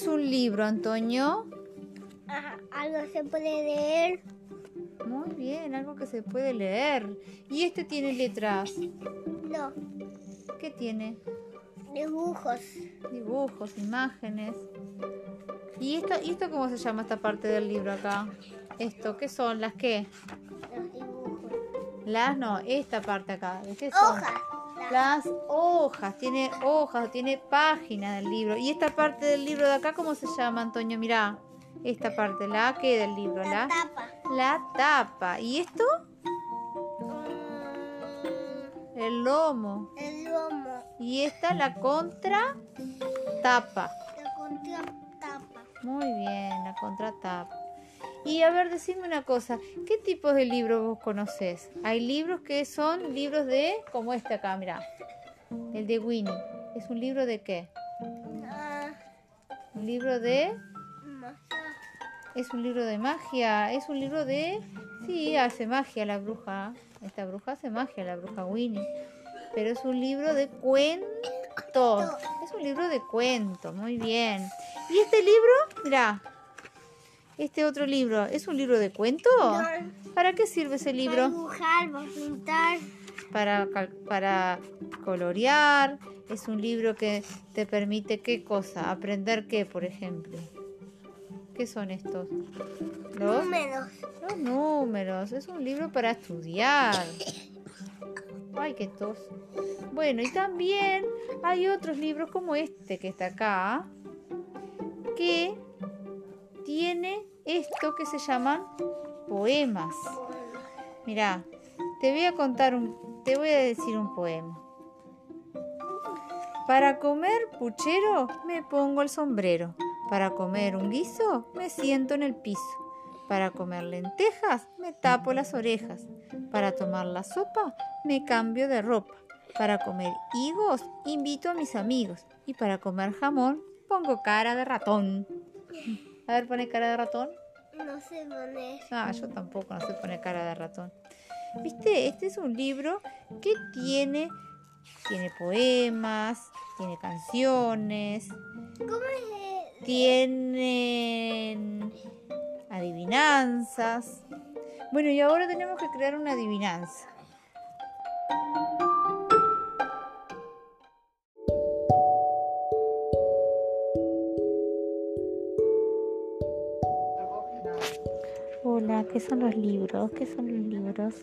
es un libro, Antonio? Ajá, algo se puede leer. Muy bien, algo que se puede leer. ¿Y este tiene letras? No, ¿Qué tiene? dibujos. Dibujos, imágenes. ¿Y esto, ¿Y esto cómo se llama esta parte del libro acá? ¿Esto qué son? ¿Las qué? Los dibujos. Las no, esta parte acá. ¿De qué son? Hojas. Las hojas, tiene hojas, tiene páginas del libro. ¿Y esta parte del libro de acá cómo se llama, Antonio? Mirá, esta parte, la que del libro, La la, tapa. la tapa. ¿Y esto? Mm, El lomo. el lomo. Y esta la contra tapa. La contratapa. Muy bien, la contratapa. Y a ver, decime una cosa, ¿qué tipos de libros vos conocés? Hay libros que son libros de, como este acá, mirá, el de Winnie. ¿Es un libro de qué? Ah, Un libro de, es un libro de magia, es un libro de, sí, hace magia la bruja. Esta bruja hace magia, la bruja Winnie. Pero es un libro de cuentos. Es un libro de cuentos, muy bien. ¿Y este libro? Mirá, este otro libro, ¿es un libro de cuentos? ¿Para qué sirve ese Para libro? dibujar, para pintar. Para, para colorear. Es un libro que te permite qué cosa? Aprender qué, por ejemplo. ¿Qué son estos? Los, Números. los números. Es un libro para estudiar. Ay, qué tos. Bueno, y también hay otros libros como este que está acá, que tiene esto que se llaman poemas. Mira, te voy a contar un, te voy a decir un poema. Para comer puchero me pongo el sombrero. Para comer un guiso me siento en el piso. Para comer lentejas me tapo las orejas. Para tomar la sopa me cambio de ropa. Para comer higos invito a mis amigos. Y para comer jamón pongo cara de ratón. A ver, pone cara de ratón. No sé poner. Ah, yo tampoco, no sé poner cara de ratón. Viste, este es un libro que tiene, tiene poemas, tiene canciones, ¿Cómo es? tienen adivinanzas. Bueno, y ahora tenemos que crear una adivinanza. ¿Qué son los libros? ¿Qué son los libros?